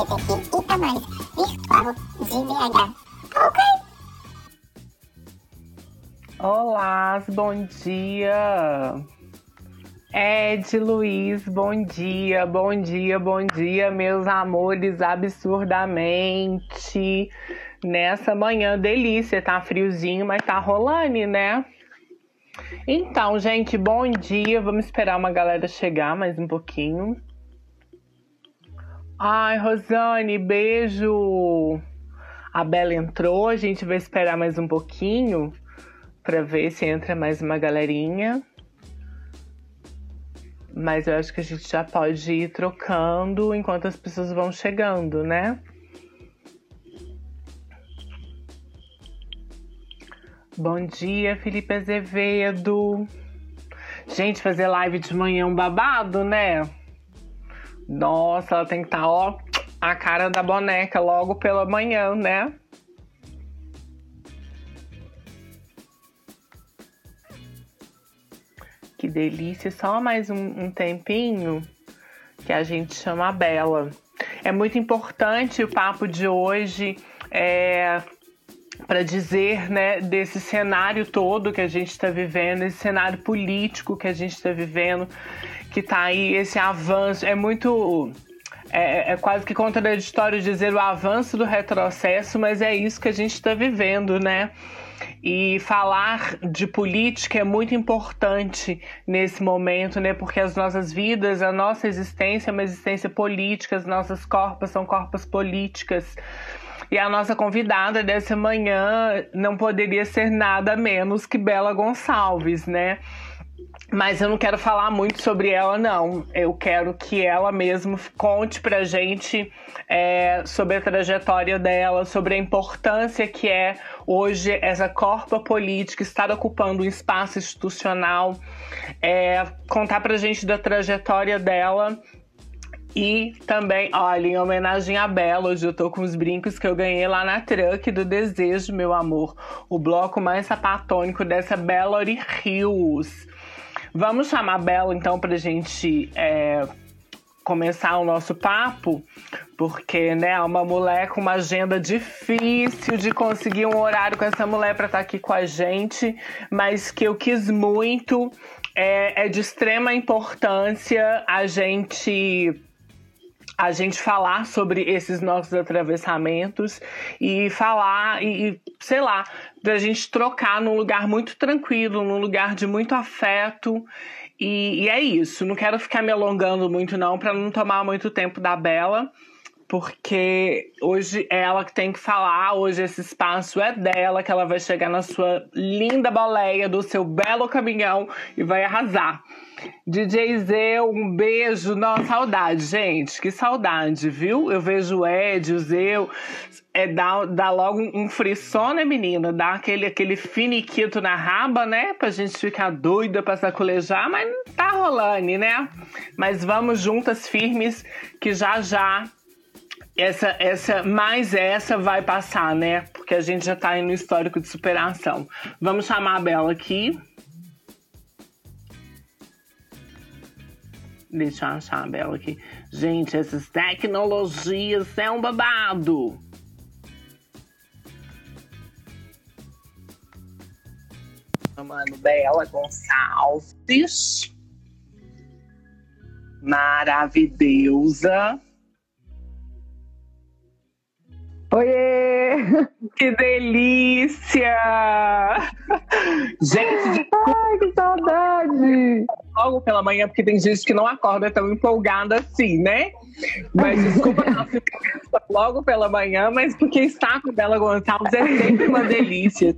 LGBTQ e mais virtual de BH. Ok? Olá, bom dia. Ed, Luiz, bom dia, bom dia, bom dia, meus amores, absurdamente. Nessa manhã delícia, tá friozinho, mas tá rolando, né? Então, gente, bom dia. Vamos esperar uma galera chegar mais um pouquinho. Ai, Rosane, beijo. A Bela entrou, a gente vai esperar mais um pouquinho para ver se entra mais uma galerinha. Mas eu acho que a gente já pode ir trocando enquanto as pessoas vão chegando, né? Bom dia, Felipe Azevedo. Gente, fazer live de manhã é um babado, né? Nossa, ela tem que estar, tá, ó, a cara da boneca logo pela manhã, né? Que delícia, só mais um, um tempinho que a gente chama a Bela. É muito importante o papo de hoje. É, para dizer né, desse cenário todo que a gente está vivendo, esse cenário político que a gente está vivendo, que está aí esse avanço. É muito. É, é, quase que contraditório dizer o avanço do retrocesso, mas é isso que a gente está vivendo, né? E falar de política é muito importante nesse momento, né? Porque as nossas vidas, a nossa existência é uma existência política, as nossas corpos são corpos políticas. E a nossa convidada dessa manhã não poderia ser nada menos que Bela Gonçalves, né? Mas eu não quero falar muito sobre ela, não. Eu quero que ela mesma conte pra gente é, sobre a trajetória dela, sobre a importância que é hoje essa corpa política estar ocupando um espaço institucional, é, contar pra gente da trajetória dela e também, olha, em homenagem a Bela, hoje eu tô com os brincos que eu ganhei lá na Truck do Desejo, meu amor. O bloco mais sapatônico dessa Bellary Hills. Vamos chamar a Bela então pra gente é, começar o nosso papo, porque, né, é uma mulher com uma agenda difícil de conseguir um horário com essa mulher para estar tá aqui com a gente, mas que eu quis muito. É, é de extrema importância a gente a gente falar sobre esses nossos atravessamentos e falar e, sei lá, da gente trocar num lugar muito tranquilo, num lugar de muito afeto. E, e é isso. Não quero ficar me alongando muito, não, para não tomar muito tempo da Bela porque hoje é ela que tem que falar, hoje esse espaço é dela, que ela vai chegar na sua linda boleia do seu belo caminhão e vai arrasar. DJ Zé, um beijo. Nossa, saudade, gente. Que saudade, viu? Eu vejo o Ed, o Zeu. É, dá, dá logo um frisson, né, menina? Dá aquele, aquele finiquito na raba, né? Pra gente ficar doida pra sacolejar, mas tá rolando, né? Mas vamos juntas, firmes, que já já essa, essa, mais essa vai passar, né? Porque a gente já tá aí no histórico de superação. Vamos chamar a Bela aqui. Deixa eu achar a Bela aqui. Gente, essas tecnologias é um babado. Chamando Bela Gonçalves. Maravilhosa. Oiê! Que delícia! Gente, Ai, que saudade! Logo pela manhã, porque tem gente que não acorda tão empolgada assim, né? Mas desculpa logo pela manhã, mas porque estar com Bela Gonçalves é sempre uma delícia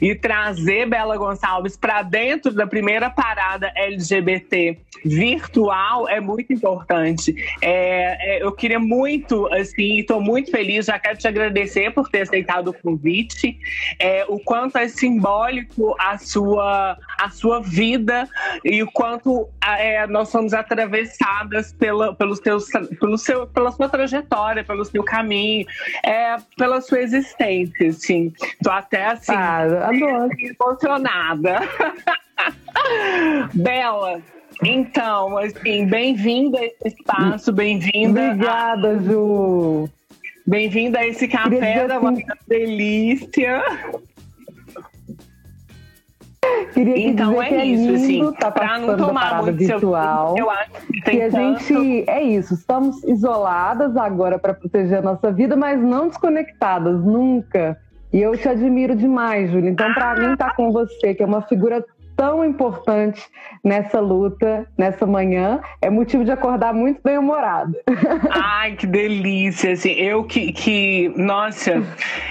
e trazer Bela Gonçalves para dentro da primeira parada LGBT virtual é muito importante. É, é, eu queria muito, assim, estou muito feliz, já quero te agradecer por ter aceitado o convite, é, o quanto é simbólico a sua, a sua vida e o quanto é, nós somos atravessadas pela, pelos teus, pelo seu, pela sua trajetória, pelo seu caminho, é, pela sua existência, assim. Tô até assim, ah, adoro. emocionada. Bela, Então, assim, bem-vinda a esse espaço, bem-vinda. Obrigada, a... Ju. Bem-vinda a esse café da manhã delícia. Queria então é, é isso, lindo, assim, tá para não tomar muito virtual. Seu... Eu acho que tem que a tanto... gente é isso, estamos isoladas agora para proteger a nossa vida, mas não desconectadas nunca. E eu te admiro demais, Júlia. Então, para ah. mim, estar tá com você, que é uma figura tão importante nessa luta, nessa manhã, é motivo de acordar muito bem humorada. Ai, que delícia! Assim, eu que, que nossa,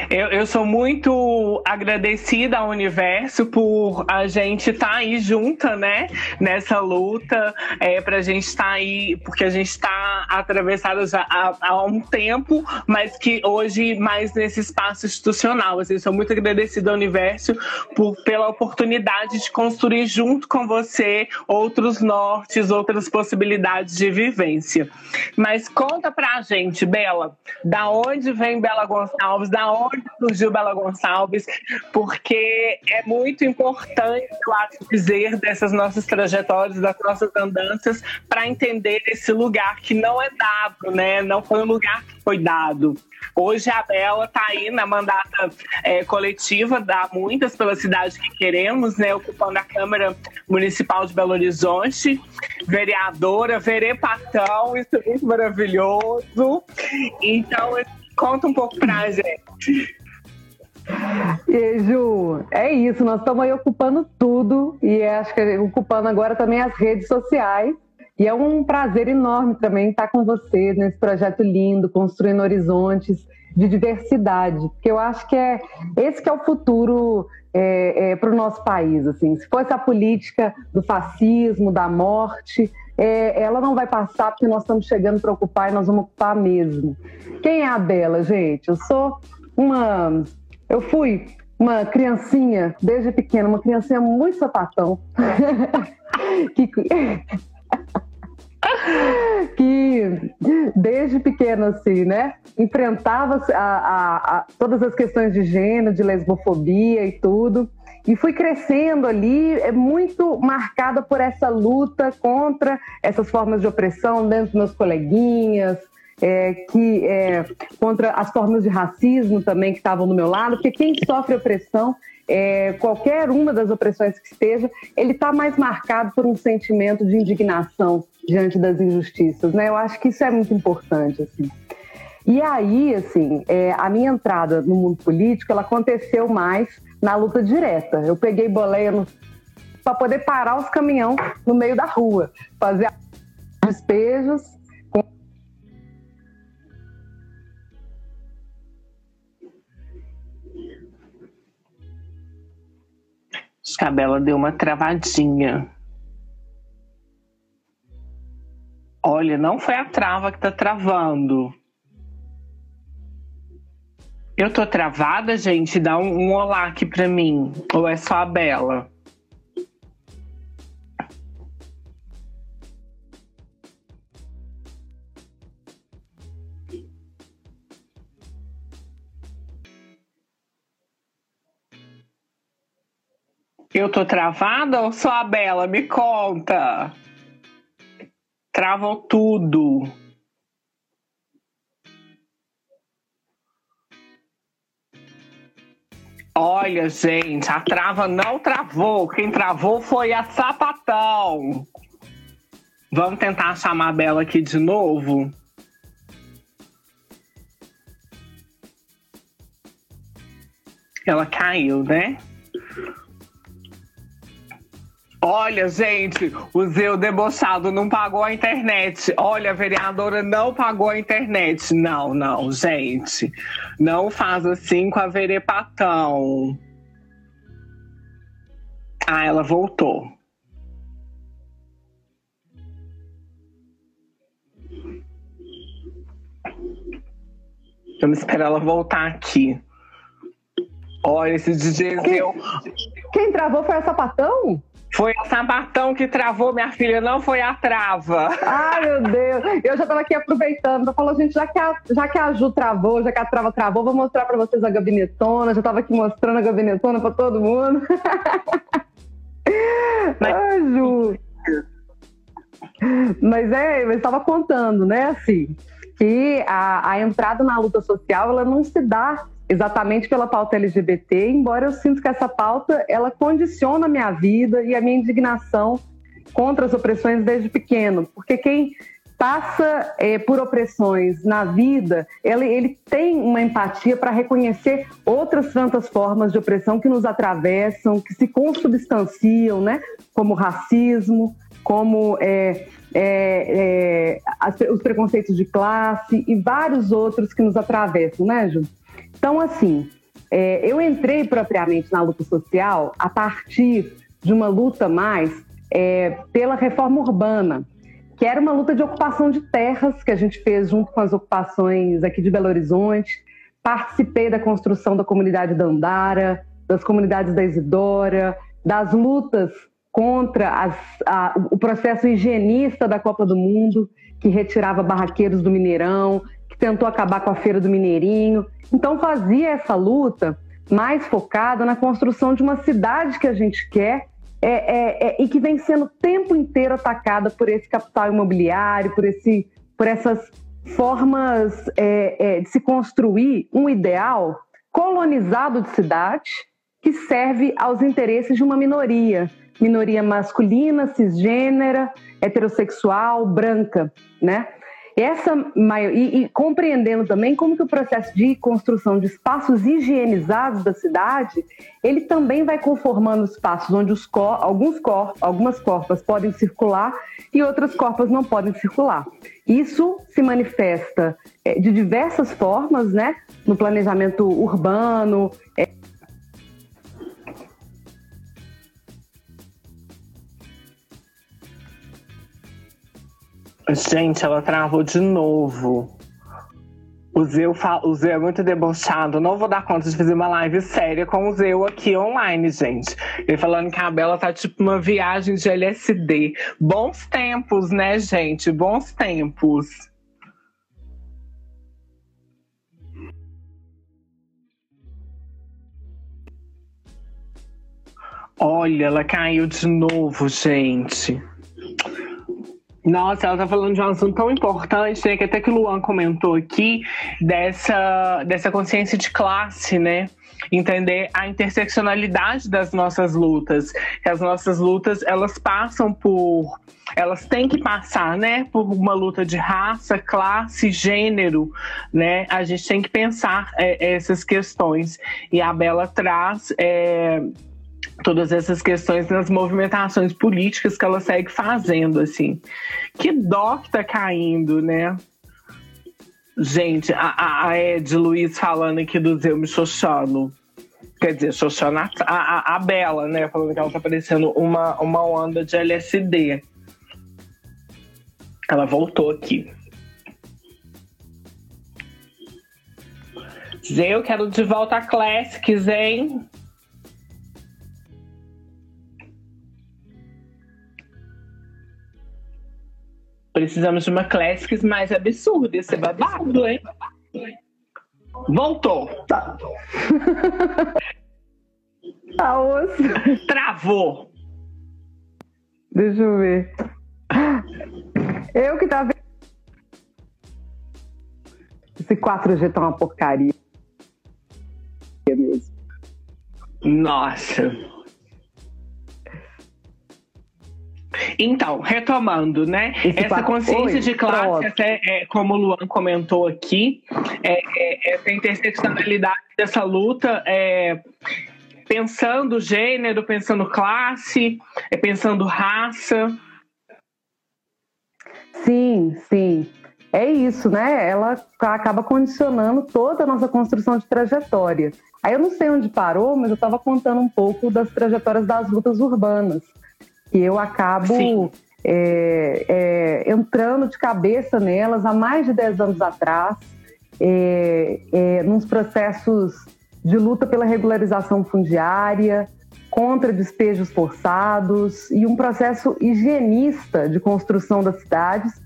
eu, eu sou muito agradecida ao universo por a gente estar tá aí junta, né? Nessa luta, é, pra gente estar tá aí, porque a gente está atravessada já há, há, um tempo, mas que hoje mais nesse espaço institucional. Assim, sou muito agradecida ao universo por, pela oportunidade de construir junto com você outros nortes, outras possibilidades de vivência. Mas conta pra gente, Bela, da onde vem Bela Gonçalves, da onde surgiu Bela Gonçalves, porque é muito importante, eu acho, dizer dessas nossas trajetórias, das nossas andanças, para entender esse lugar que não é dado, né? Não foi um lugar que foi dado. Hoje a Bela está aí na mandata é, coletiva da Muitas pela Cidade que Queremos, né, ocupando a Câmara Municipal de Belo Horizonte, vereadora, verepatão, isso é muito maravilhoso. Então, conta um pouco pra gente. E Ju, é isso, nós estamos aí ocupando tudo e acho que ocupando agora também as redes sociais. E é um prazer enorme também estar com você nesse projeto lindo, construindo horizontes de diversidade, porque eu acho que é esse que é o futuro é, é, para o nosso país. Assim, se fosse a política do fascismo, da morte, é, ela não vai passar porque nós estamos chegando para ocupar e nós vamos ocupar mesmo. Quem é a Bela, gente? Eu sou uma, eu fui uma criancinha desde pequena, uma criancinha muito sapatão. que que desde pequeno assim, né, enfrentava a, a, a, todas as questões de gênero, de lesbofobia e tudo, e fui crescendo ali, é muito marcada por essa luta contra essas formas de opressão dentro dos meus coleguinhas, é, que é, contra as formas de racismo também que estavam do meu lado, porque quem sofre opressão é, qualquer uma das opressões que esteja, ele está mais marcado por um sentimento de indignação diante das injustiças, né? Eu acho que isso é muito importante, assim. E aí, assim, é, a minha entrada no mundo político, ela aconteceu mais na luta direta. Eu peguei boleia para poder parar os caminhões no meio da rua, fazer despejos Acho que a Bela deu uma travadinha. Olha, não foi a trava que tá travando. Eu tô travada, gente? Dá um, um olá aqui pra mim. Ou é só a Bela? Eu tô travada ou só a Bela? Me conta. Travou tudo. Olha, gente, a trava não travou. Quem travou foi a sapatão. Vamos tentar chamar a Bela aqui de novo? Ela caiu, né? Olha, gente, o Zeu debochado não pagou a internet. Olha, a vereadora não pagou a internet. Não, não, gente. Não faz assim com a verepatão. Ah, ela voltou. Vamos esperar ela voltar aqui. Olha, esse DJ Zeu. Quem travou foi a sapatão? Foi o sabatão que travou, minha filha, não foi a trava. Ai, meu Deus. Eu já tava aqui aproveitando. Eu falo, gente, já que, a, já que a Ju travou, já que a trava travou, vou mostrar pra vocês a gabinetona. Já tava aqui mostrando a gabinetona pra todo mundo. Mas... Ai, Ju. Mas é, eu estava contando, né, assim, que a, a entrada na luta social, ela não se dá exatamente pela pauta LGBT, embora eu sinto que essa pauta, ela condiciona a minha vida e a minha indignação contra as opressões desde pequeno, porque quem passa é, por opressões na vida, ele, ele tem uma empatia para reconhecer outras tantas formas de opressão que nos atravessam, que se consubstanciam, né? Como racismo, como é, é, é as, os preconceitos de classe e vários outros que nos atravessam, né, Ju? Então, assim, é, eu entrei propriamente na luta social a partir de uma luta mais é, pela reforma urbana, que era uma luta de ocupação de terras que a gente fez junto com as ocupações aqui de Belo Horizonte. Participei da construção da comunidade da Andara, das comunidades da Isidora, das lutas contra as, a, o processo higienista da Copa do Mundo, que retirava barraqueiros do Mineirão, que tentou acabar com a Feira do Mineirinho. Então, fazia essa luta mais focada na construção de uma cidade que a gente quer é, é, é, e que vem sendo o tempo inteiro atacada por esse capital imobiliário, por, esse, por essas formas é, é, de se construir um ideal colonizado de cidade que serve aos interesses de uma minoria, minoria masculina, cisgênera, heterossexual, branca, né? Essa e, e, compreendendo também como que o processo de construção de espaços higienizados da cidade, ele também vai conformando espaços onde os cor, alguns cor, algumas corpas podem circular e outras corpas não podem circular. Isso se manifesta é, de diversas formas, né? No planejamento urbano, Gente, ela travou de novo. O Zeu, o Zeu é muito debochado. Não vou dar conta de fazer uma live séria com o Zeu aqui online, gente. Ele falando que a Bela tá tipo uma viagem de LSD. Bons tempos, né, gente? Bons tempos. Olha, ela caiu de novo, gente. Nossa, ela tá falando de um assunto tão importante, né? Que até que o Luan comentou aqui, dessa, dessa consciência de classe, né? Entender a interseccionalidade das nossas lutas. Que as nossas lutas, elas passam por. Elas têm que passar, né? Por uma luta de raça, classe, gênero, né? A gente tem que pensar é, essas questões. E a Bela traz. É, todas essas questões nas movimentações políticas que ela segue fazendo, assim. Que dó que tá caindo, né? Gente, a, a Ed Luiz falando aqui do Zeu me xoxando. Quer dizer, xoxando a, a, a Bela, né? Falando que ela tá parecendo uma, uma onda de LSD. Ela voltou aqui. Zeu, quero de volta a Classics, hein? Precisamos de uma Classics mais absurda. Esse é babado, hein? Voltou. Tá. A osso. Travou. Deixa eu ver. Eu que tava. Esse 4G tá uma porcaria. Mesmo. Nossa. Então, retomando, né? Esse essa consciência de classe, até é, como o Luan comentou aqui, é, é, essa interseccionalidade dessa luta, é, pensando gênero, pensando classe, é, pensando raça. Sim, sim. É isso, né? Ela acaba condicionando toda a nossa construção de trajetória. Aí eu não sei onde parou, mas eu estava contando um pouco das trajetórias das lutas urbanas que eu acabo é, é, entrando de cabeça nelas há mais de 10 anos atrás, é, é, nos processos de luta pela regularização fundiária, contra despejos forçados e um processo higienista de construção das cidades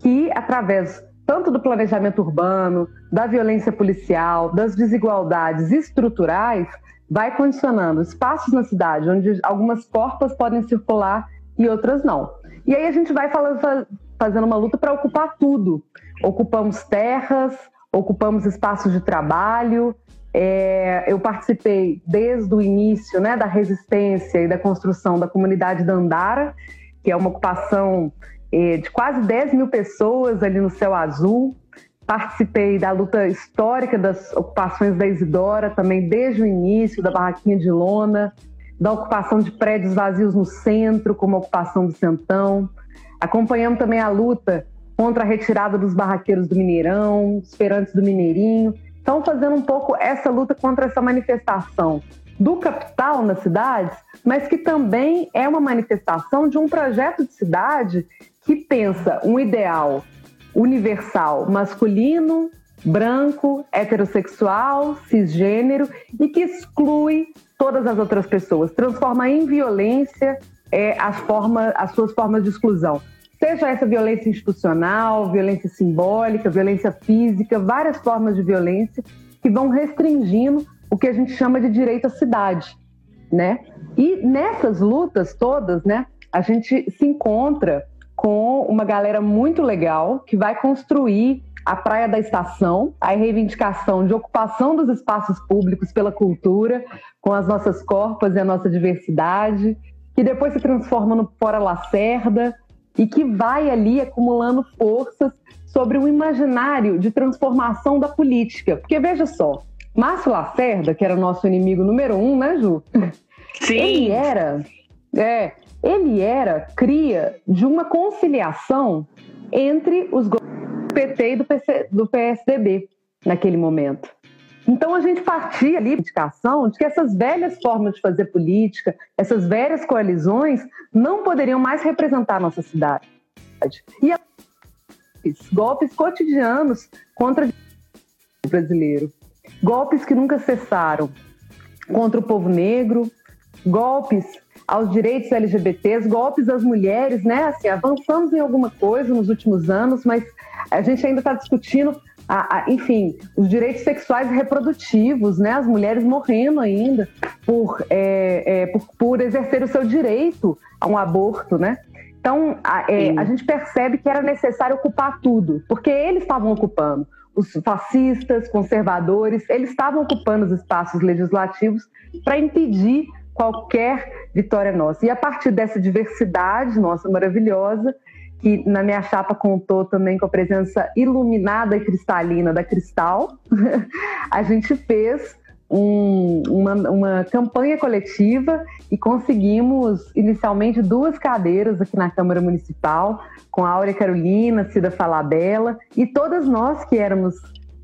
que, através tanto do planejamento urbano, da violência policial, das desigualdades estruturais, vai condicionando espaços na cidade onde algumas portas podem circular e outras não. E aí a gente vai falando, fazendo uma luta para ocupar tudo. Ocupamos terras, ocupamos espaços de trabalho. É, eu participei desde o início né, da resistência e da construção da comunidade Dandara, que é uma ocupação é, de quase 10 mil pessoas ali no Céu Azul. Participei da luta histórica das ocupações da Isidora, também desde o início, da Barraquinha de Lona, da ocupação de prédios vazios no centro, como a ocupação do Centão. Acompanhamos também a luta contra a retirada dos barraqueiros do Mineirão, os feirantes do Mineirinho. Estão fazendo um pouco essa luta contra essa manifestação do capital nas cidades, mas que também é uma manifestação de um projeto de cidade que pensa um ideal universal masculino, branco, heterossexual, cisgênero e que exclui todas as outras pessoas, transforma em violência é, as, forma, as suas formas de exclusão. Seja essa violência institucional, violência simbólica, violência física, várias formas de violência que vão restringindo o que a gente chama de direito à cidade, né? E nessas lutas todas, né, a gente se encontra com uma galera muito legal que vai construir a Praia da Estação, a reivindicação de ocupação dos espaços públicos pela cultura, com as nossas corpas e a nossa diversidade, que depois se transforma no Fora Lacerda e que vai ali acumulando forças sobre um imaginário de transformação da política. Porque veja só, Márcio Lacerda, que era nosso inimigo número um, né, Ju? Sim. Ele era, é, ele era cria de uma conciliação entre os do PT e do, PC, do PSDB naquele momento. Então a gente partia ali de indicação de que essas velhas formas de fazer política, essas velhas coalizões, não poderiam mais representar a nossa cidade. E golpes cotidianos contra o brasileiro, golpes que nunca cessaram contra o povo negro, golpes aos direitos LGBTs, golpes às mulheres, né? Assim, avançamos em alguma coisa nos últimos anos, mas a gente ainda está discutindo, a, a, enfim, os direitos sexuais e reprodutivos, né? As mulheres morrendo ainda por, é, é, por, por, exercer o seu direito a um aborto, né? Então, a, é, a gente percebe que era necessário ocupar tudo, porque eles estavam ocupando. Os fascistas, conservadores, eles estavam ocupando os espaços legislativos para impedir qualquer vitória nossa. E a partir dessa diversidade nossa maravilhosa, que na minha chapa contou também com a presença iluminada e cristalina da Cristal, a gente fez um, uma, uma, campanha coletiva e conseguimos inicialmente duas cadeiras aqui na Câmara Municipal, com a Áurea Carolina, Cida Falabella, e todas nós que éramos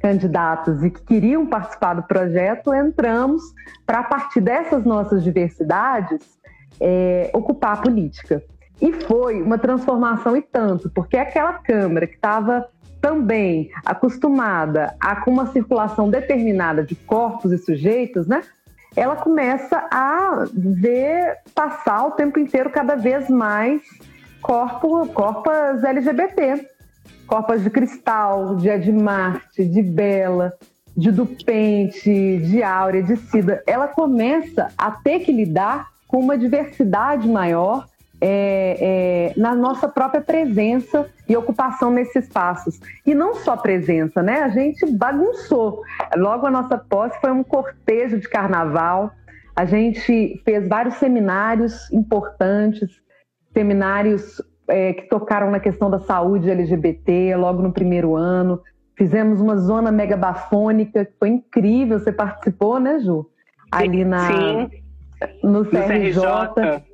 candidatos e que queriam participar do projeto, entramos para, a partir dessas nossas diversidades, é, ocupar a política. E foi uma transformação e tanto, porque aquela Câmara que estava também acostumada a com uma circulação determinada de corpos e sujeitos, né? Ela começa a ver passar o tempo inteiro cada vez mais corpo, corpos LGBT Copas de Cristal, de Admarte, de Bela, de Dupente, de Áurea, de Cida, ela começa a ter que lidar com uma diversidade maior é, é, na nossa própria presença e ocupação nesses espaços. E não só presença, né? A gente bagunçou. Logo a nossa posse foi um cortejo de carnaval. A gente fez vários seminários importantes, seminários é, que tocaram na questão da saúde LGBT logo no primeiro ano. Fizemos uma zona megabafônica, que foi incrível. Você participou, né, Ju? Ali na, Sim. no CRJ. No CRJ.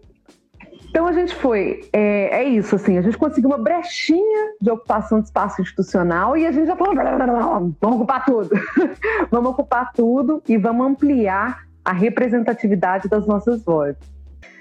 Então a gente foi, é, é, isso, assim, a gente conseguiu uma brechinha de ocupação de espaço institucional e a gente já falou, vamos ocupar tudo, vamos ocupar tudo e vamos ampliar a representatividade das nossas vozes.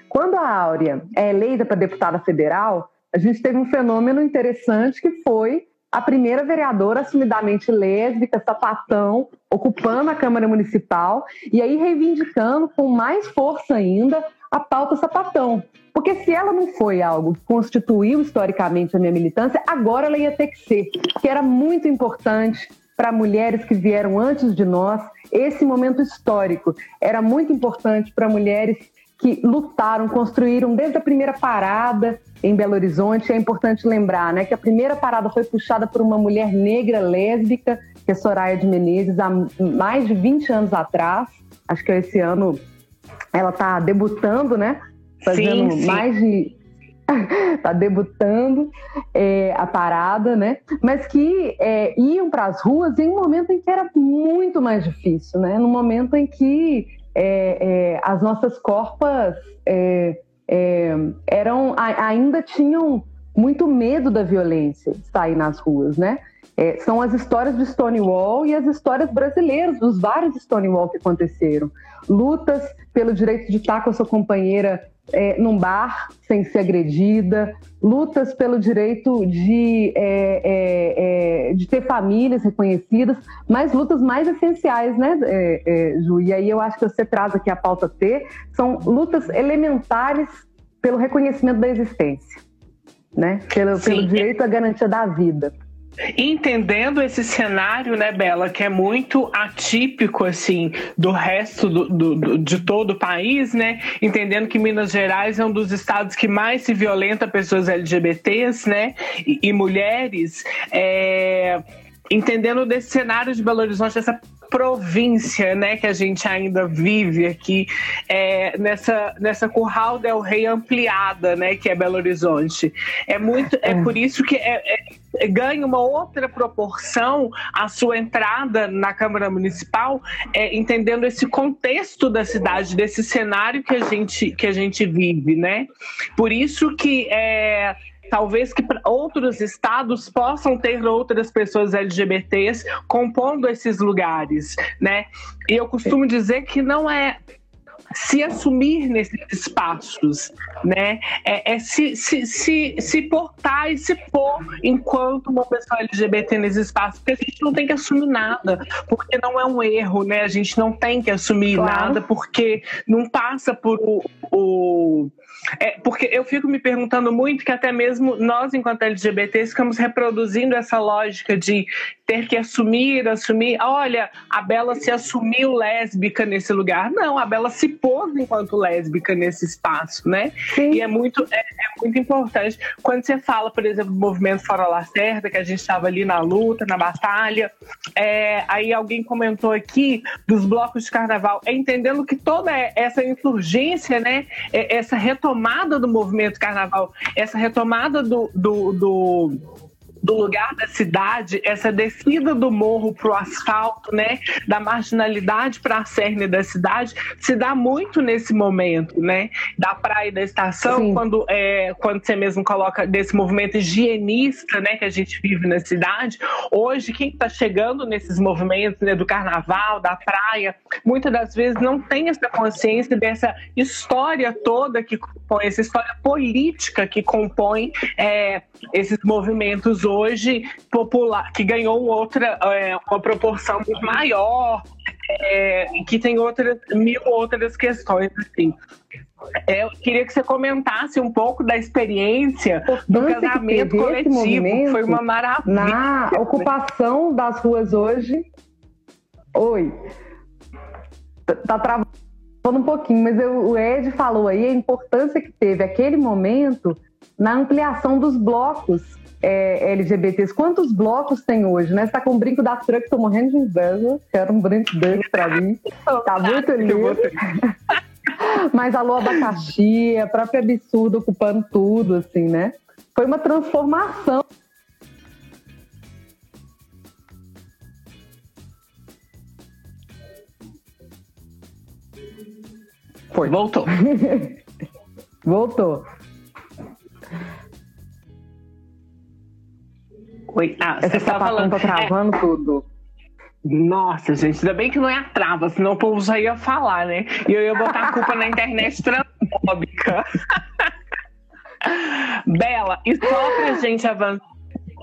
Quando a Áurea é eleita para deputada federal, a gente teve um fenômeno interessante que foi a primeira vereadora assumidamente lésbica, sapatão, ocupando a Câmara Municipal e aí reivindicando com mais força ainda a pauta sapatão. Porque se ela não foi algo que constituiu historicamente a minha militância, agora ela ia ter que ser, que era muito importante para mulheres que vieram antes de nós, esse momento histórico era muito importante para mulheres que lutaram, construíram desde a primeira parada em Belo Horizonte. É importante lembrar né, que a primeira parada foi puxada por uma mulher negra lésbica, que é Soraya de Menezes, há mais de 20 anos atrás. Acho que esse ano ela está debutando, né? Fazendo sim, sim. mais de está debutando é, a parada, né? Mas que é, iam para as ruas em um momento em que era muito mais difícil, né? No momento em que é, é as nossas corpas é, é, eram ainda tinham muito medo da violência sair nas ruas, né? É, são as histórias de Stonewall e as histórias brasileiras, dos vários Stonewall que aconteceram. Lutas pelo direito de estar com a sua companheira é, num bar sem ser agredida, lutas pelo direito de, é, é, é de ter famílias reconhecidas, mas lutas mais essenciais, né, é, Ju? E aí eu acho que você traz aqui a pauta T, são lutas elementares pelo reconhecimento da existência, né? Pelo, pelo direito à garantia da vida. Entendendo esse cenário, né, Bela, que é muito atípico, assim, do resto do, do, do, de todo o país, né? Entendendo que Minas Gerais é um dos estados que mais se violenta pessoas LGBTs, né? E, e mulheres. É entendendo desse cenário de Belo Horizonte, essa província, né, que a gente ainda vive aqui é, nessa nessa Curral del Rei ampliada, né, que é Belo Horizonte. É muito, é, é. por isso que é, é, ganha uma outra proporção a sua entrada na Câmara Municipal, é, entendendo esse contexto da cidade, desse cenário que a gente que a gente vive, né? Por isso que é talvez que outros estados possam ter outras pessoas LGBTs compondo esses lugares, né? E eu costumo dizer que não é se assumir nesses espaços, né? É, é se, se, se, se, portar e se pôr enquanto uma pessoa LGBT nesse espaço, porque a gente não tem que assumir nada, porque não é um erro, né? A gente não tem que assumir claro. nada, porque não passa por o, o é, porque eu fico me perguntando muito que até mesmo nós, enquanto LGBTs, ficamos reproduzindo essa lógica de ter que assumir, assumir. Olha, a Bela se assumiu lésbica nesse lugar. Não, a Bela se pôs enquanto lésbica nesse espaço, né? Sim. E é muito, é, é, muito importante. Quando você fala, por exemplo, do movimento Fora Lacerda, que a gente estava ali na luta, na batalha, é, aí alguém comentou aqui dos blocos de carnaval, é entendendo que toda essa insurgência, né, é, essa retomada do movimento carnaval, essa retomada do, do, do do lugar da cidade, essa descida do morro para o asfalto, né, da marginalidade para a cerne da cidade, se dá muito nesse momento, né, da praia e da estação, quando é, quando você mesmo coloca desse movimento higienista, né, que a gente vive na cidade. Hoje, quem está chegando nesses movimentos, né, do carnaval, da praia, muitas das vezes não tem essa consciência dessa história toda que compõe, essa história política que compõe é, esses movimentos hoje hoje popular, que ganhou outra, é, uma proporção maior, é, que tem outras, mil outras questões, assim. É, eu queria que você comentasse um pouco da experiência do casamento coletivo, foi uma maravilha. Na ocupação das ruas hoje. Oi. Tá travando um pouquinho, mas eu, o Ed falou aí a importância que teve aquele momento na ampliação dos blocos é, LGBTs. Quantos blocos tem hoje, né? Você tá com um brinco da Truck, tô morrendo de inveja. Quero um brinco desse pra mim. Tá muito lindo. Mas alô abacaxi, a própria absurdo ocupando tudo, assim, né? Foi uma transformação. Foi. Voltou. Voltou. Oi. Ah, Essa tá falando. Tá travando é... tudo. Nossa, gente, ainda bem que não é a trava, senão o povo já ia falar, né? E eu ia botar a culpa na internet transfóbica. Bela, e só pra gente avançar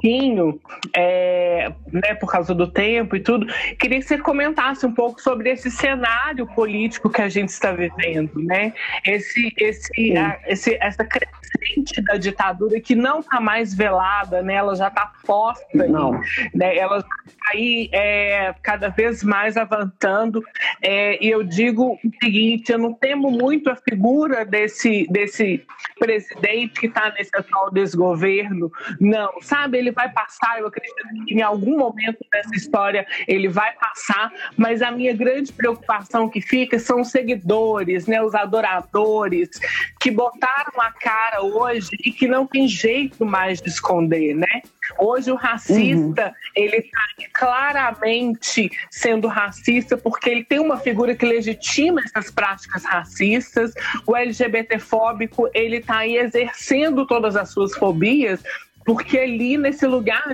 pouquinho, é, né, por causa do tempo e tudo, queria que você comentasse um pouco sobre esse cenário político que a gente está vivendo, né? Esse, esse, a, esse, essa crescente da ditadura que não está mais velada, né? Ela já está posta não. né? Ela está aí é, cada vez mais avançando. É, e eu digo o seguinte: eu não temo muito a figura desse, desse presidente que está nesse atual desgoverno, não, sabe? Ele vai passar, eu acredito que em algum momento dessa história ele vai passar, mas a minha grande preocupação que fica são os seguidores, né, os adoradores, que botaram a cara hoje e que não tem jeito mais de esconder, né? Hoje o racista, uhum. ele está claramente sendo racista porque ele tem uma figura que legitima essas práticas racistas. O LGBTfóbico, ele está aí exercendo todas as suas fobias porque ali nesse lugar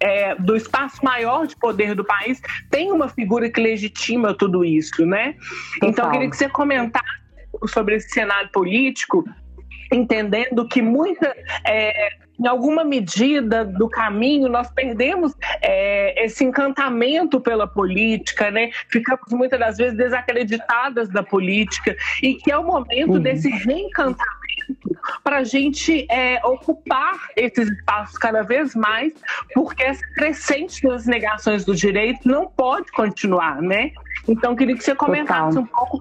é, do espaço maior de poder do país tem uma figura que legitima tudo isso, né? Total. Então eu queria que você comentasse sobre esse cenário político, entendendo que muita é, em alguma medida do caminho, nós perdemos é, esse encantamento pela política, né? Ficamos muitas das vezes desacreditadas da política e que é o momento uhum. desse reencantamento para a gente é, ocupar esses espaços cada vez mais, porque essa crescente das negações do direito não pode continuar, né? Então, queria que você comentasse Total. um pouco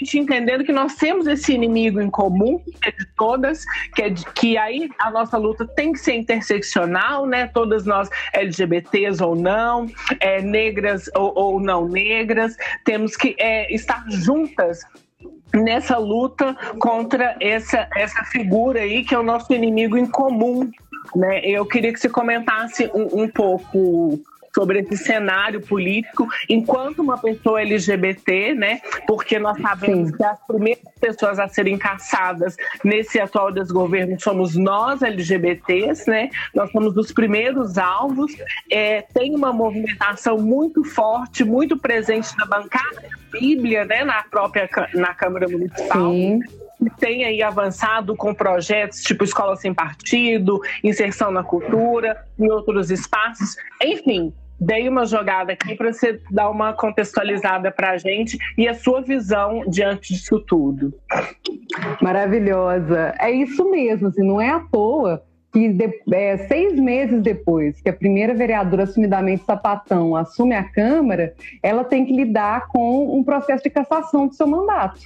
gente entendendo que nós temos esse inimigo em comum, que é de todas, que, é de, que aí a nossa luta tem que ser interseccional, né? Todas nós LGBTs ou não, é, negras ou, ou, não negras, temos que é, estar juntas nessa luta contra essa, essa figura aí que é o nosso inimigo em comum. Né? Eu queria que você comentasse um, um pouco sobre esse cenário político enquanto uma pessoa LGBT, né? Porque nós sabemos Sim. que as primeiras pessoas a serem caçadas nesse atual desgoverno somos nós LGBTs, né? Nós somos os primeiros alvos. É, tem uma movimentação muito forte, muito presente na bancada da Bíblia, né? Na própria na Câmara Municipal. Sim tem aí avançado com projetos tipo Escola Sem Partido, inserção na cultura, em outros espaços. Enfim, dei uma jogada aqui para você dar uma contextualizada para a gente e a sua visão diante disso tudo. Maravilhosa. É isso mesmo, assim, não é à toa que de, é, seis meses depois que a primeira vereadora assumidamente sapatão assume a Câmara, ela tem que lidar com um processo de cassação do seu mandato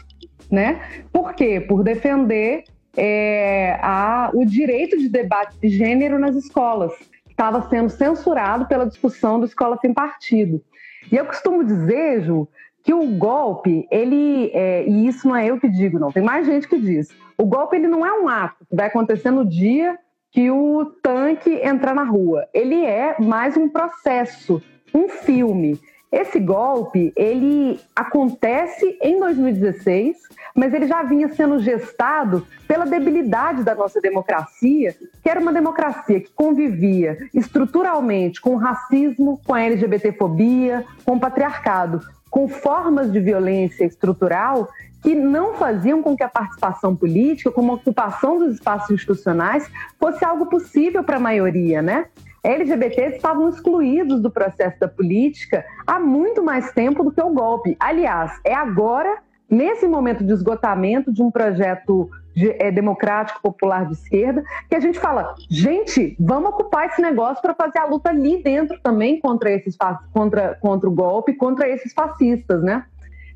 né? Por quê? Por defender é, a, o direito de debate de gênero nas escolas, que estava sendo censurado pela discussão do Escola Sem Partido. E eu costumo dizer, Ju, que o golpe, ele, é, e isso não é eu que digo, não, tem mais gente que diz, o golpe ele não é um ato que vai acontecer no dia que o tanque entrar na rua. Ele é mais um processo, um filme. Esse golpe, ele acontece em 2016, mas ele já vinha sendo gestado pela debilidade da nossa democracia, que era uma democracia que convivia estruturalmente com o racismo, com a LGBTfobia, com o patriarcado, com formas de violência estrutural que não faziam com que a participação política, como a ocupação dos espaços institucionais, fosse algo possível para a maioria, né? LGBTs estavam excluídos do processo da política há muito mais tempo do que o golpe. Aliás, é agora, nesse momento de esgotamento de um projeto de, é, democrático popular de esquerda, que a gente fala, gente, vamos ocupar esse negócio para fazer a luta ali dentro também contra esses contra, contra o golpe, contra esses fascistas, né?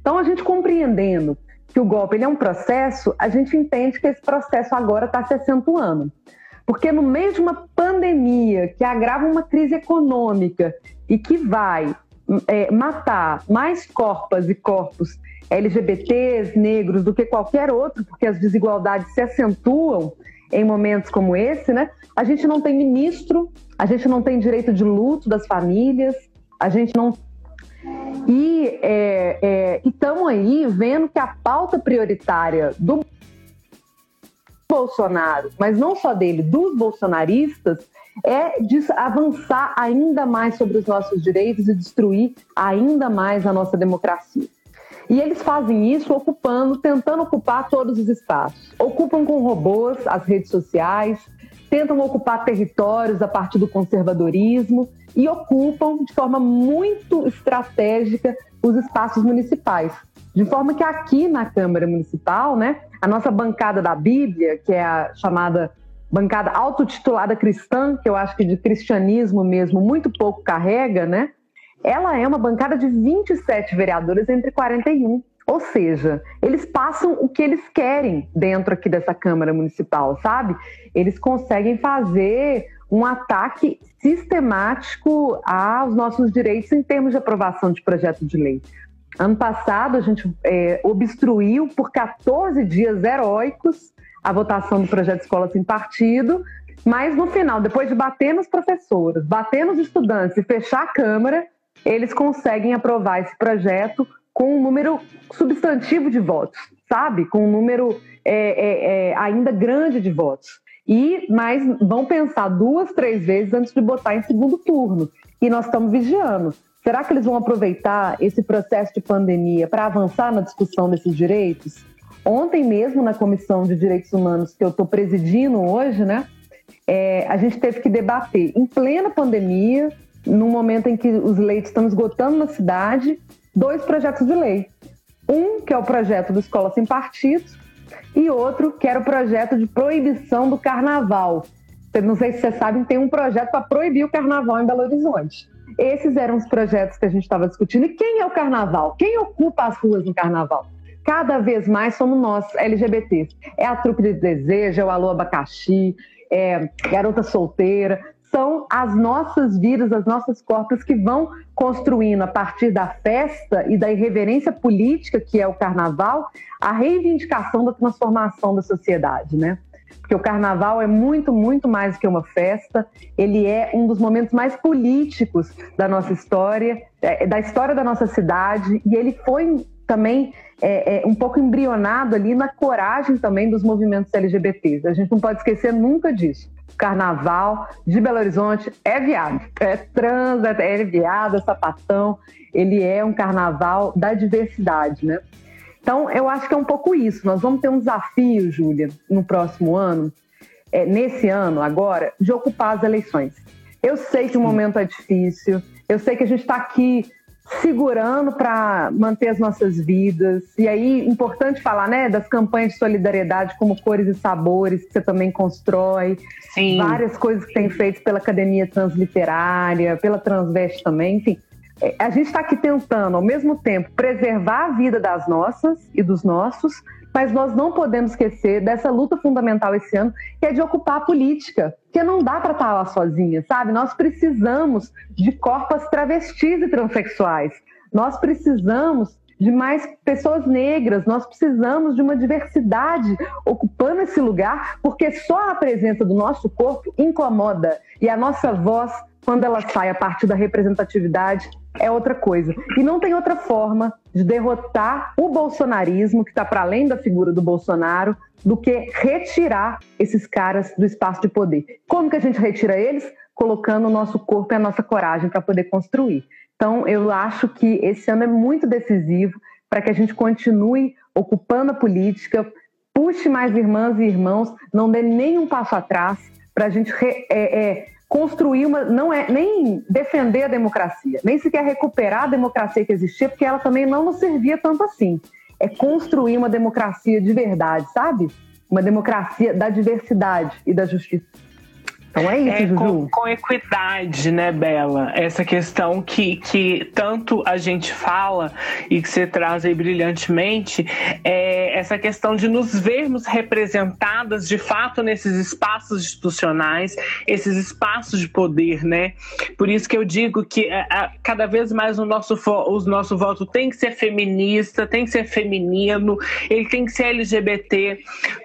Então a gente compreendendo que o golpe ele é um processo, a gente entende que esse processo agora está se acentuando. Porque no meio de uma pandemia que agrava uma crise econômica e que vai é, matar mais corpos e corpos LGBTs, negros, do que qualquer outro, porque as desigualdades se acentuam em momentos como esse, né? A gente não tem ministro, a gente não tem direito de luto das famílias, a gente não. E é, é, estamos aí vendo que a pauta prioritária do Bolsonaro, mas não só dele, dos bolsonaristas, é avançar ainda mais sobre os nossos direitos e destruir ainda mais a nossa democracia. E eles fazem isso ocupando, tentando ocupar todos os espaços. Ocupam com robôs as redes sociais, tentam ocupar territórios a partir do conservadorismo e ocupam de forma muito estratégica os espaços municipais. De forma que aqui na Câmara Municipal, né, a nossa bancada da Bíblia, que é a chamada bancada autotitulada cristã, que eu acho que de cristianismo mesmo muito pouco carrega, né? Ela é uma bancada de 27 vereadores entre 41. Ou seja, eles passam o que eles querem dentro aqui dessa Câmara Municipal, sabe? Eles conseguem fazer um ataque sistemático aos nossos direitos em termos de aprovação de projeto de lei. Ano passado, a gente é, obstruiu por 14 dias heróicos a votação do projeto Escola Sem Partido, mas no final, depois de bater nos professores, bater nos estudantes e fechar a Câmara, eles conseguem aprovar esse projeto com um número substantivo de votos, sabe? Com um número é, é, é, ainda grande de votos. E mas vão pensar duas, três vezes antes de botar em segundo turno. E nós estamos vigiando. Será que eles vão aproveitar esse processo de pandemia para avançar na discussão desses direitos? Ontem mesmo, na Comissão de Direitos Humanos, que eu estou presidindo hoje, né? É, a gente teve que debater em plena pandemia, num momento em que os leitos estão esgotando na cidade, dois projetos de lei. Um, que é o projeto do Escola Sem Partido, e outro, que era o projeto de proibição do carnaval. Não sei se vocês sabem, tem um projeto para proibir o carnaval em Belo Horizonte. Esses eram os projetos que a gente estava discutindo. E quem é o carnaval? Quem ocupa as ruas no carnaval? cada vez mais somos nós, LGBTs. É a trupe de desejo, é o Alô Abacaxi, é Garota Solteira. São as nossas vidas, as nossas corpos que vão construindo, a partir da festa e da irreverência política, que é o carnaval, a reivindicação da transformação da sociedade, né? Porque o carnaval é muito, muito mais do que uma festa, ele é um dos momentos mais políticos da nossa história, é, da história da nossa cidade, e ele foi também é, é, um pouco embrionado ali na coragem também dos movimentos LGBTs. A gente não pode esquecer nunca disso. O carnaval de Belo Horizonte é viado, é trans, é, é viado, é sapatão. Ele é um carnaval da diversidade, né? Então, eu acho que é um pouco isso. Nós vamos ter um desafio, Júlia, no próximo ano, é, nesse ano agora, de ocupar as eleições. Eu sei que o momento é difícil, eu sei que a gente está aqui segurando para manter as nossas vidas. E aí, importante falar, né, das campanhas de solidariedade como Cores e Sabores, que você também constrói. Sim. Várias coisas que tem feito pela Academia Transliterária, pela Transveste também, enfim. É, a gente está aqui tentando, ao mesmo tempo, preservar a vida das nossas e dos nossos, mas nós não podemos esquecer dessa luta fundamental esse ano, que é de ocupar a política, que não dá para estar lá sozinha, sabe? Nós precisamos de corpos travestis e transexuais. Nós precisamos de mais pessoas negras, nós precisamos de uma diversidade ocupando esse lugar, porque só a presença do nosso corpo incomoda e a nossa voz, quando ela sai a partir da representatividade, é outra coisa. E não tem outra forma de derrotar o bolsonarismo, que está para além da figura do Bolsonaro, do que retirar esses caras do espaço de poder. Como que a gente retira eles? Colocando o nosso corpo e a nossa coragem para poder construir. Então, eu acho que esse ano é muito decisivo para que a gente continue ocupando a política, puxe mais irmãs e irmãos, não dê nenhum passo atrás para a gente é, é, construir uma. Não é nem defender a democracia, nem sequer recuperar a democracia que existia, porque ela também não nos servia tanto assim. É construir uma democracia de verdade, sabe? Uma democracia da diversidade e da justiça. Então é isso, é, com, com, equidade, né, Bela? Essa questão que, que tanto a gente fala e que você traz aí brilhantemente, é essa questão de nos vermos representadas de fato nesses espaços institucionais, esses espaços de poder, né? Por isso que eu digo que é, é, cada vez mais o nosso, o nosso voto tem que ser feminista, tem que ser feminino, ele tem que ser LGBT,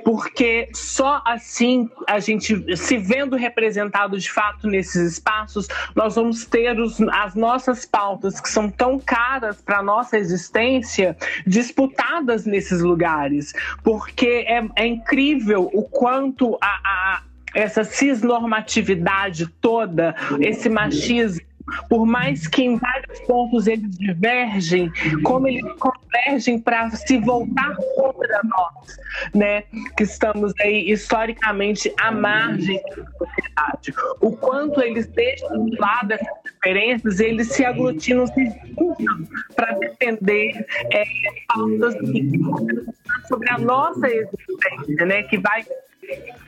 porque só assim a gente se vendo representado representados de fato nesses espaços, nós vamos ter os, as nossas pautas, que são tão caras para a nossa existência, disputadas nesses lugares. Porque é, é incrível o quanto a, a essa cisnormatividade toda, esse machismo por mais que em vários pontos eles divergem, como eles convergem para se voltar contra nós, né? Que estamos aí historicamente à margem da sociedade. O quanto eles deixam de lado essas diferenças, eles se aglutinam, se juntam para defender é, pautas sobre a nossa existência, né? Que vai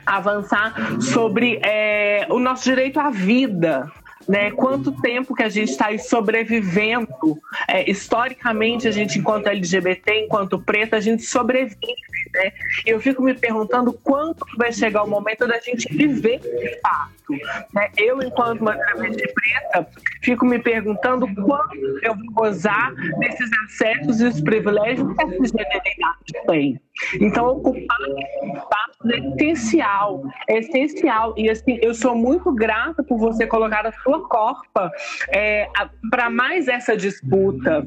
avançar sobre é, o nosso direito à vida, né? Quanto tempo que a gente está sobrevivendo? É, historicamente, a gente, enquanto LGBT, enquanto preta, a gente sobrevive, né? E eu fico me perguntando quanto vai chegar o momento da gente viver de fato. Né? Eu, enquanto uma travesti preta, fico me perguntando quanto eu vou gozar desses acessos e os privilégios que essa generalidade tem. Então, ocupar espaço é essencial, é essencial. E assim, eu sou muito grata por você colocar a sua corpa é, para mais essa disputa.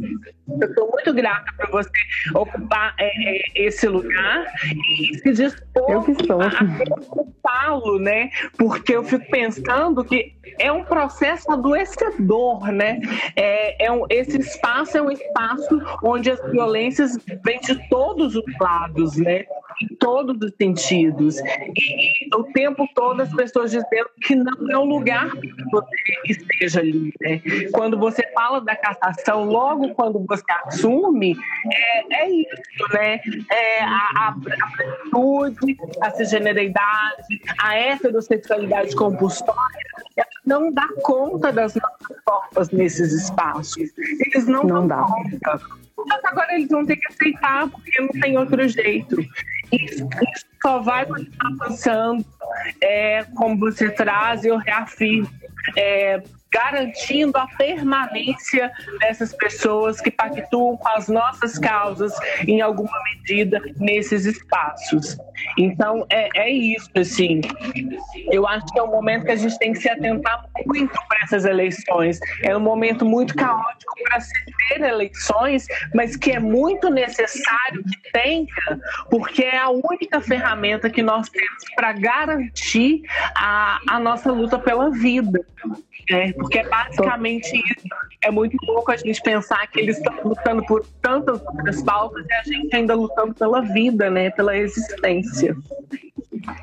Eu sou muito grata por você ocupar é, esse lugar e se dispor eu a ocupá-lo, né? Porque eu fico pensando que é um processo adoecedor, né? É, é um, esse espaço é um espaço onde as violências vêm de todos os lados, né? Em todos os sentidos. E, o tempo todo as pessoas dizendo que não é o lugar que você esteja ali, né? Quando você fala da cassação, logo quando você assume, é, é isso, né? É a, a, a cisgeneridade, a heterossexualidade compulsória, não dá conta das nossas formas nesses espaços. Eles não, não dão conta. Mas agora eles vão ter que aceitar, porque não tem outro jeito. Isso, só vai continuar avançando, é, como você traz, eu reafirmo. É, garantindo a permanência dessas pessoas que pactuam com as nossas causas em alguma medida nesses espaços. Então é, é isso assim. Eu acho que é um momento que a gente tem que se atentar muito para essas eleições. É um momento muito caótico para se ter eleições, mas que é muito necessário que tenha, porque é a única ferramenta que nós temos para garantir a, a nossa luta pela vida. É, porque é basicamente isso. É muito louco a gente pensar que eles estão lutando por tantas outras pautas e a gente ainda lutando pela vida, né? Pela existência.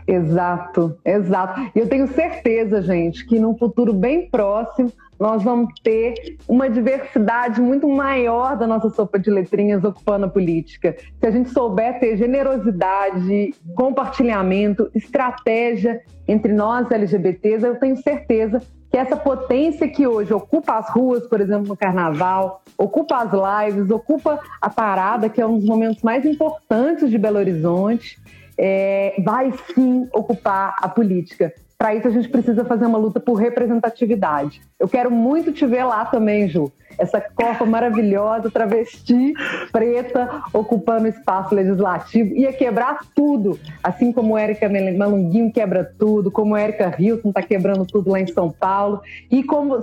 Exato, exato. E eu tenho certeza, gente, que num futuro bem próximo nós vamos ter uma diversidade muito maior da nossa sopa de letrinhas ocupando a política. Se a gente souber ter generosidade, compartilhamento, estratégia entre nós LGBTs, eu tenho certeza que essa potência que hoje ocupa as ruas, por exemplo, no carnaval, ocupa as lives, ocupa a parada, que é um dos momentos mais importantes de Belo Horizonte, é, vai sim ocupar a política. Para isso, a gente precisa fazer uma luta por representatividade. Eu quero muito te ver lá também, Ju. Essa corpa maravilhosa, travesti, preta, ocupando espaço legislativo. Ia quebrar tudo. Assim como Érica Malunguinho quebra tudo, como Érica Hilton está quebrando tudo lá em São Paulo. E como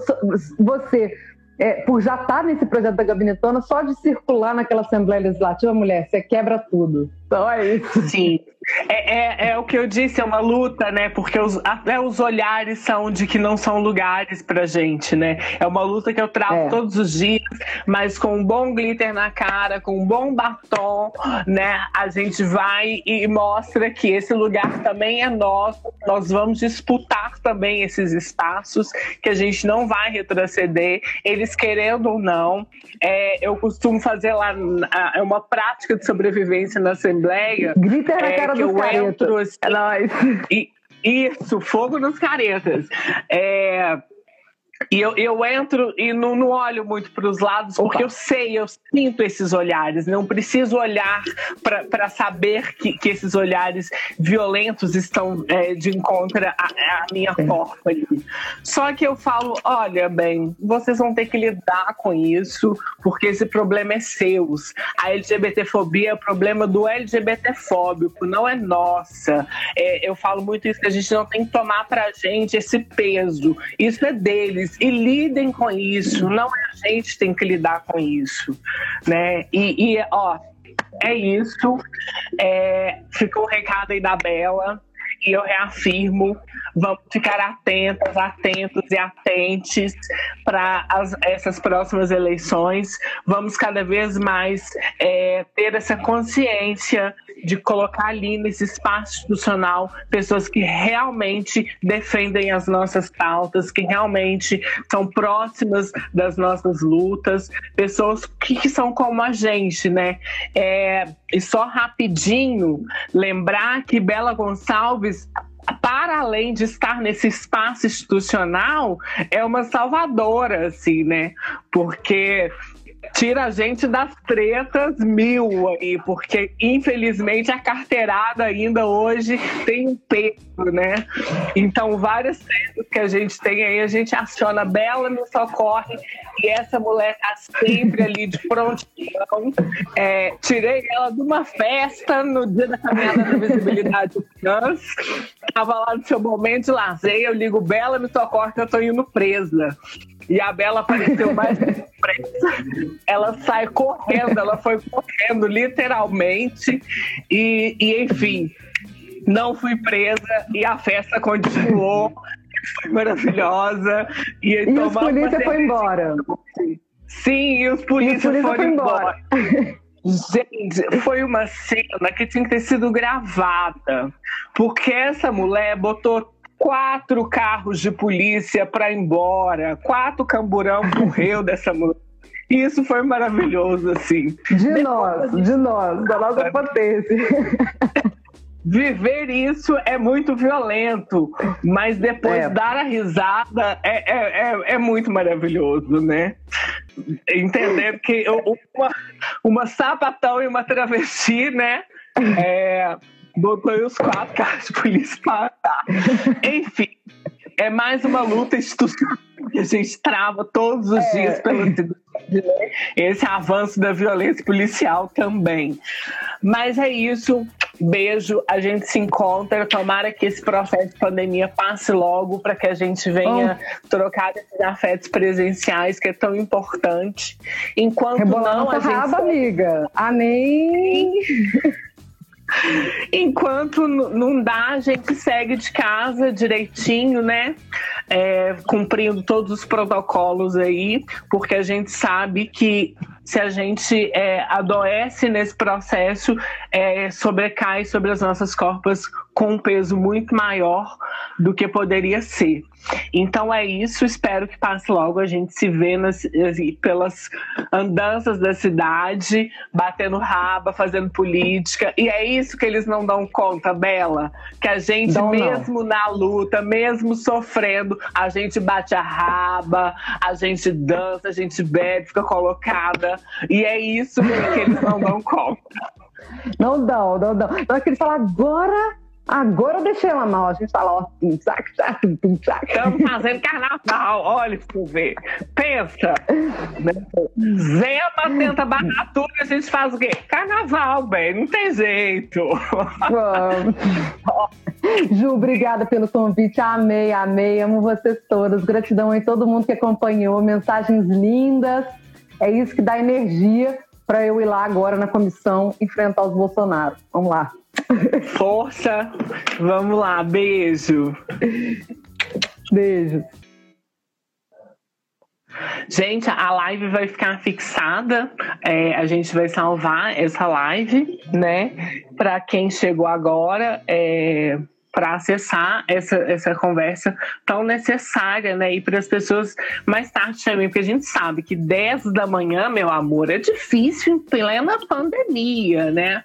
você é, por já estar tá nesse projeto da gabinetona, só de circular naquela Assembleia Legislativa, mulher, você quebra tudo. É isso. Sim. É, é, é, o que eu disse, é uma luta, né? Porque os, até os olhares são de que não são lugares pra gente, né? É uma luta que eu trago é. todos os dias, mas com um bom glitter na cara, com um bom batom, né? A gente vai e mostra que esse lugar também é nosso. Nós vamos disputar também esses espaços, que a gente não vai retroceder, eles querendo ou não. É, eu costumo fazer lá é uma prática de sobrevivência na Assembleia. Grita na é, cara que dos eu entro, assim, é nóis. E, isso, fogo nos caretas. É, e eu, eu entro e não, não olho muito para os lados, Opa. porque eu sei, eu sinto esses olhares. Não preciso olhar para saber que, que esses olhares violentos estão é, de encontro à, à minha corpo ali. Só que eu falo: olha, bem, vocês vão ter que lidar com isso, porque esse problema é seu. A LGBTfobia é o problema do LGBTfóbico, não é nossa. É, eu falo muito isso, que a gente não tem que tomar para gente esse peso. Isso é deles e lidem com isso. Não é a gente que tem que lidar com isso, né? E, e ó, é isso. É, ficou o recado aí da Bela e eu reafirmo Vamos ficar atentas, atentos e atentes para essas próximas eleições. Vamos cada vez mais é, ter essa consciência de colocar ali nesse espaço institucional pessoas que realmente defendem as nossas pautas, que realmente são próximas das nossas lutas, pessoas que, que são como a gente, né? É, e só rapidinho lembrar que Bela Gonçalves para além de estar nesse espaço institucional, é uma salvadora, assim, né? Porque tira a gente das tretas mil aí, porque infelizmente a carteirada ainda hoje tem um peso, né? Então, várias tretas que a gente tem aí, a gente aciona Bela no socorre e essa mulher tá sempre ali de prontidão. É, tirei ela de uma festa no dia da caminhada da visibilidade trans, tava lá no seu momento de lazer, eu ligo Bela me socorre que eu tô indo presa. E a Bela apareceu mais depressa. Ela sai correndo, ela foi correndo, literalmente. E, e, enfim, não fui presa e a festa continuou. Foi maravilhosa. E, e os polícia foi embora. Sim, e os polícias foram embora. embora. Gente, foi uma cena que tinha que ter sido gravada, porque essa mulher botou quatro carros de polícia para ir embora, quatro camburão morreu dessa mulher. Isso foi maravilhoso, assim. De Depois, nós, de nós, da nossa acontece. Viver isso é muito violento, mas depois é. dar a risada é, é, é, é, muito maravilhoso, né? Entender que uma, uma sapatão e uma travesti, né? É, botou os quatro carros de polícia para matar. Enfim, é mais uma luta institucional que a gente trava todos os é. dias pelo esse avanço da violência policial também. Mas é isso. Beijo, a gente se encontra. Tomara que esse processo de pandemia passe logo para que a gente venha oh. trocar esses afetos presenciais, que é tão importante. Enquanto Rebolando não, a gente. Raba, amiga. Amém. Enquanto não dá, a gente segue de casa direitinho, né? É, cumprindo todos os protocolos aí, porque a gente sabe que se a gente é, adoece nesse processo, é, sobrecai sobre as nossas corpas com um peso muito maior do que poderia ser. Então é isso, espero que passe logo. A gente se vê nas, assim, pelas andanças da cidade, batendo raba, fazendo política. E é isso que eles não dão conta, Bela. Que a gente, não, mesmo não. na luta, mesmo sofrendo, a gente bate a raba, a gente dança, a gente bebe, fica colocada. E é isso que eles não dão conta. Não dão, não dão. Então é que eles falam agora Agora eu deixei ela mal. A gente fala, ó, tum, sac, sac, tum, sac. Estamos fazendo carnaval, olha pra você ver. Pensa. Né? Zema tenta barrar tudo e a gente faz o quê? Carnaval, bem, não tem jeito. Ju, obrigada pelo convite. Amei, amei. Amo vocês todas. Gratidão a todo mundo que acompanhou. Mensagens lindas. É isso que dá energia para eu ir lá agora na comissão enfrentar os Bolsonaro. Vamos lá. Força! Vamos lá, beijo! Beijo! Gente, a live vai ficar fixada. É, a gente vai salvar essa live, né? Para quem chegou agora, é, para acessar essa, essa conversa tão necessária, né? E para as pessoas mais tarde também, porque a gente sabe que 10 da manhã, meu amor, é difícil em plena pandemia, né?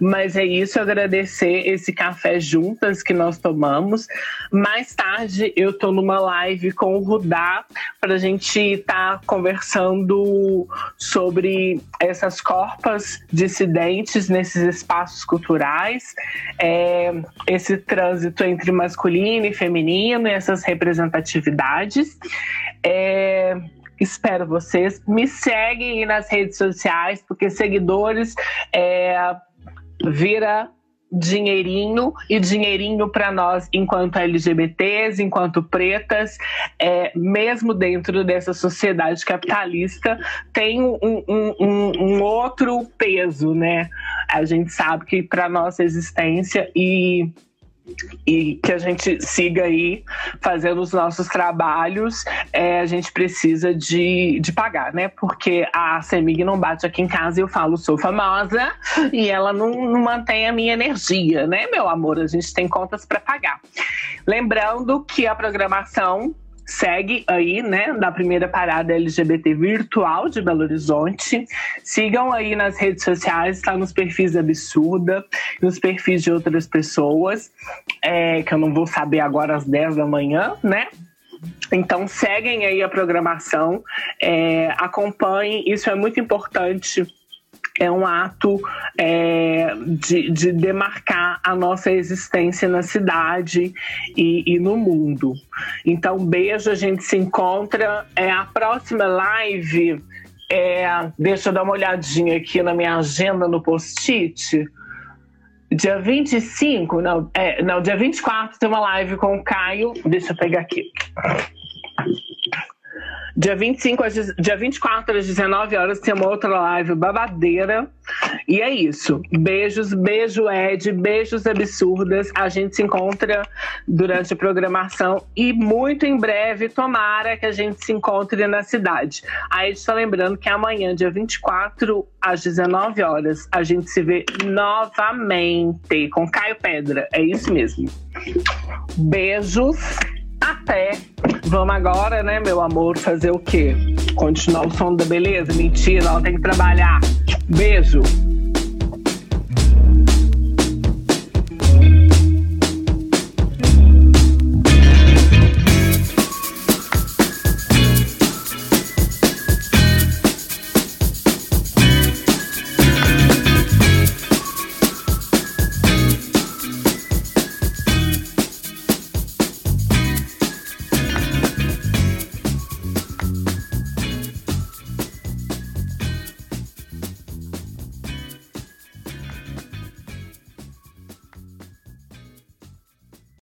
Mas é isso, agradecer esse café juntas que nós tomamos. Mais tarde eu tô numa live com o Rudá para a gente estar tá conversando sobre essas corpas dissidentes nesses espaços culturais, é, esse trans trânsito entre masculino e feminino e essas representatividades. É, espero vocês. Me seguem nas redes sociais, porque seguidores é, vira dinheirinho e dinheirinho para nós enquanto LGBTs, enquanto pretas, é, mesmo dentro dessa sociedade capitalista, tem um, um, um, um outro peso, né? A gente sabe que para nossa existência e e que a gente siga aí fazendo os nossos trabalhos, é, a gente precisa de, de pagar, né? Porque a CEMIG não bate aqui em casa e eu falo, sou famosa, e ela não, não mantém a minha energia, né, meu amor? A gente tem contas para pagar. Lembrando que a programação segue aí, né, da primeira parada LGBT virtual de Belo Horizonte. Sigam aí nas redes sociais, está nos perfis Absurda, nos perfis de outras pessoas, é, que eu não vou saber agora às 10 da manhã, né? Então seguem aí a programação, é, acompanhem, isso é muito importante é um ato é, de, de, demarcar a nossa existência na cidade e, e, no mundo. Então, beijo, a gente se encontra. É a próxima live. É, deixa eu dar uma olhadinha aqui na minha agenda no post-it. Dia 25, não, é, não, dia 24 tem uma live com o Caio. Deixa eu pegar aqui. Dia 25, às, dia 24 às 19 horas tem uma outra live babadeira. E é isso. Beijos, beijo Ed, beijos absurdas. A gente se encontra durante a programação e muito em breve, tomara que a gente se encontre na cidade. Aí está lembrando que amanhã, dia 24 às 19 horas, a gente se vê novamente com Caio Pedra. É isso mesmo. Beijos até. Vamos agora, né, meu amor, fazer o quê? Continuar o som da beleza? Mentira, ela tem que trabalhar. Beijo.